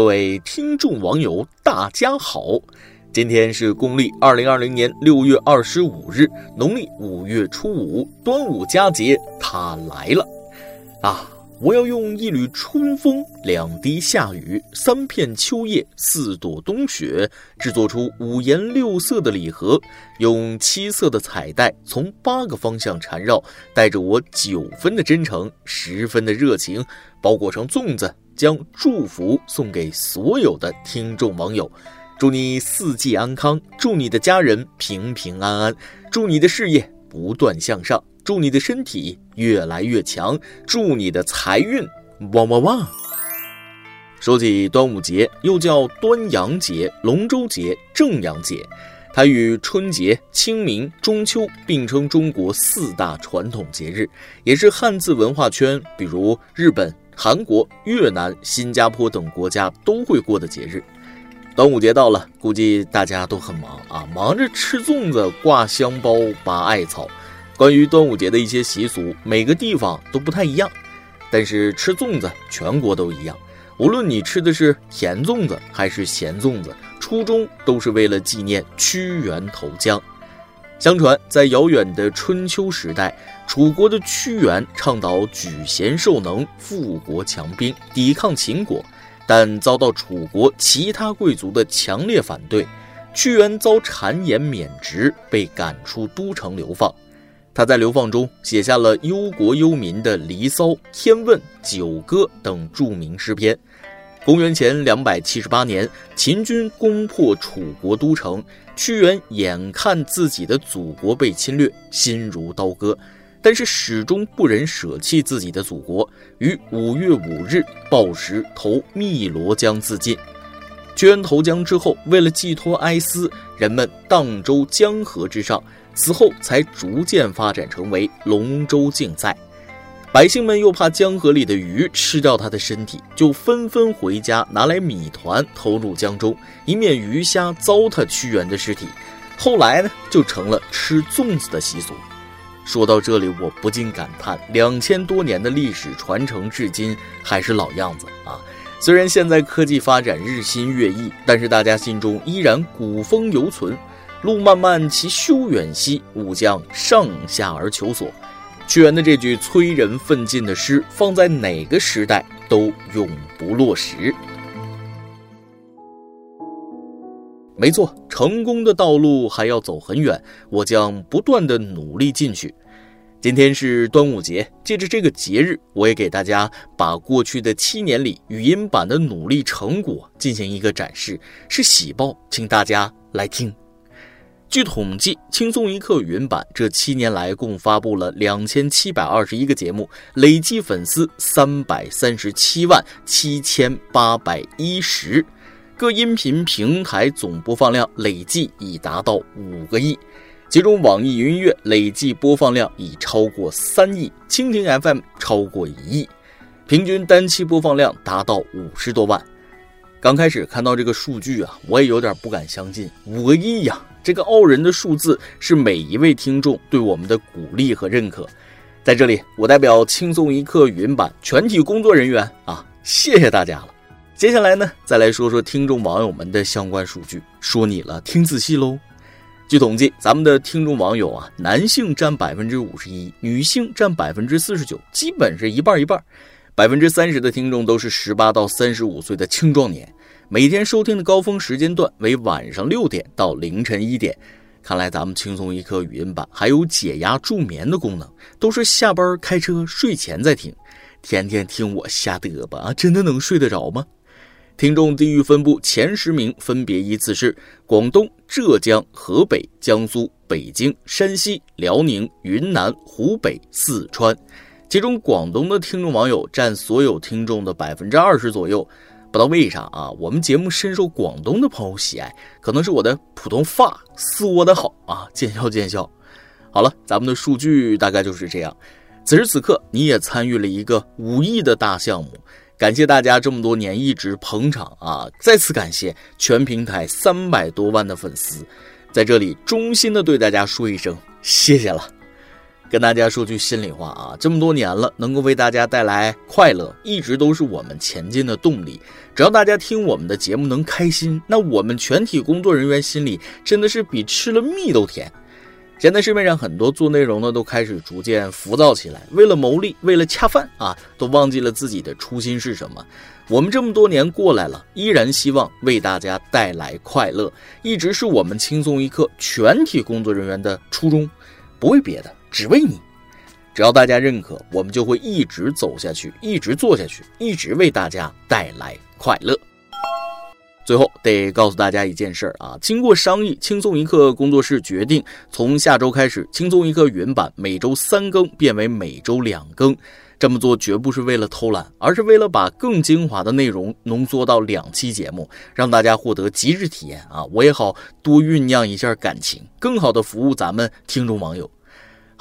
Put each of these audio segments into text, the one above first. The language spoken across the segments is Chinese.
各位听众网友，大家好！今天是公历二零二零年六月二十五日，农历五月初五，端午佳节它来了啊！我要用一缕春风、两滴夏雨、三片秋叶、四朵冬雪，制作出五颜六色的礼盒，用七色的彩带从八个方向缠绕，带着我九分的真诚、十分的热情，包裹成粽子。将祝福送给所有的听众网友，祝你四季安康，祝你的家人平平安安，祝你的事业不断向上，祝你的身体越来越强，祝你的财运旺旺旺。说起端午节，又叫端阳节、龙舟节、正阳节，它与春节、清明、中秋并称中国四大传统节日，也是汉字文化圈，比如日本。韩国、越南、新加坡等国家都会过的节日，端午节到了，估计大家都很忙啊，忙着吃粽子、挂香包、拔艾草。关于端午节的一些习俗，每个地方都不太一样，但是吃粽子全国都一样。无论你吃的是甜粽子还是咸粽子，初衷都是为了纪念屈原投江。相传，在遥远的春秋时代，楚国的屈原倡导举贤授能、富国强兵，抵抗秦国，但遭到楚国其他贵族的强烈反对。屈原遭谗言免职，被赶出都城流放。他在流放中写下了忧国忧民的《离骚》《天问》《九歌》等著名诗篇。公元前两百七十八年，秦军攻破楚国都城，屈原眼看自己的祖国被侵略，心如刀割，但是始终不忍舍弃自己的祖国，于五月五日抱石投汨罗江自尽。屈原投江之后，为了寄托哀思，人们荡舟江河之上，此后才逐渐发展成为龙舟竞赛。百姓们又怕江河里的鱼吃掉他的身体，就纷纷回家拿来米团投入江中，以免鱼虾糟蹋屈原的尸体。后来呢，就成了吃粽子的习俗。说到这里，我不禁感叹：两千多年的历史传承至今还是老样子啊！虽然现在科技发展日新月异，但是大家心中依然古风犹存。路漫漫其修远兮，吾将上下而求索。屈原的这句催人奋进的诗，放在哪个时代都永不落实。没错，成功的道路还要走很远，我将不断的努力进去。今天是端午节，借着这个节日，我也给大家把过去的七年里语音版的努力成果进行一个展示，是喜报，请大家来听。据统计，轻松一刻云版这七年来共发布了两千七百二十一个节目，累计粉丝三百三十七万七千八百一十，各音频平台总播放量累计已达到五个亿，其中网易云音乐累计播放量已超过三亿，蜻蜓 FM 超过一亿，平均单期播放量达到五十多万。刚开始看到这个数据啊，我也有点不敢相信，五个亿呀！这个傲人的数字是每一位听众对我们的鼓励和认可，在这里，我代表轻松一刻语音版全体工作人员啊，谢谢大家了。接下来呢，再来说说听众网友们的相关数据，说你了，听仔细喽。据统计，咱们的听众网友啊，男性占百分之五十一，女性占百分之四十九，基本是一半一半。百分之三十的听众都是十八到三十五岁的青壮年。每天收听的高峰时间段为晚上六点到凌晨一点，看来咱们轻松一刻语音版还有解压助眠的功能，都是下班开车睡前在听，天天听我瞎嘚吧啊，真的能睡得着吗？听众地域分布前十名分别依次是广东、浙江、河北、江苏、北京、山西、辽宁、云南、湖北、四川，其中广东的听众网友占所有听众的百分之二十左右。不知道为啥啊？我们节目深受广东的朋友喜爱，可能是我的普通话说的好啊，见笑见笑。好了，咱们的数据大概就是这样。此时此刻，你也参与了一个五亿的大项目，感谢大家这么多年一直捧场啊！再次感谢全平台三百多万的粉丝，在这里衷心的对大家说一声谢谢了。跟大家说句心里话啊，这么多年了，能够为大家带来快乐，一直都是我们前进的动力。只要大家听我们的节目能开心，那我们全体工作人员心里真的是比吃了蜜都甜。现在市面上很多做内容的都开始逐渐浮躁起来，为了牟利，为了恰饭啊，都忘记了自己的初心是什么。我们这么多年过来了，依然希望为大家带来快乐，一直是我们轻松一刻全体工作人员的初衷，不为别的。只为你，只要大家认可，我们就会一直走下去，一直做下去，一直为大家带来快乐。最后得告诉大家一件事儿啊，经过商议，轻松一刻工作室决定从下周开始，轻松一刻原版每周三更变为每周两更。这么做绝不是为了偷懒，而是为了把更精华的内容浓缩到两期节目，让大家获得极致体验啊！我也好多酝酿一下感情，更好的服务咱们听众网友。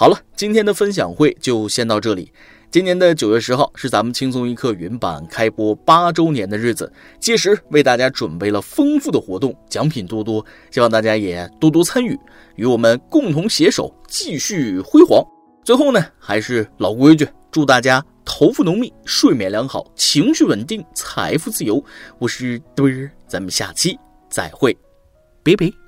好了，今天的分享会就先到这里。今年的九月十号是咱们轻松一刻云版开播八周年的日子，届时为大家准备了丰富的活动，奖品多多，希望大家也多多参与，与我们共同携手继续辉煌。最后呢，还是老规矩，祝大家头发浓密，睡眠良好，情绪稳定，财富自由。我是墩儿，咱们下期再会，拜拜。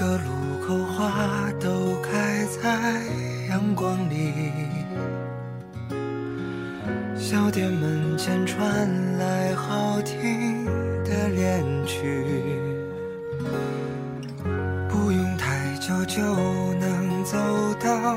个路口花都开在阳光里，小店门前传来好听的恋曲，不用太久就能走到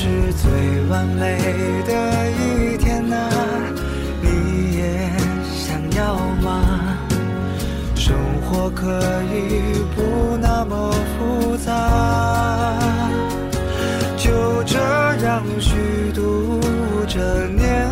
是最完美的一天啊，你也想要吗？生。活可以不那么复杂，就这样虚度着年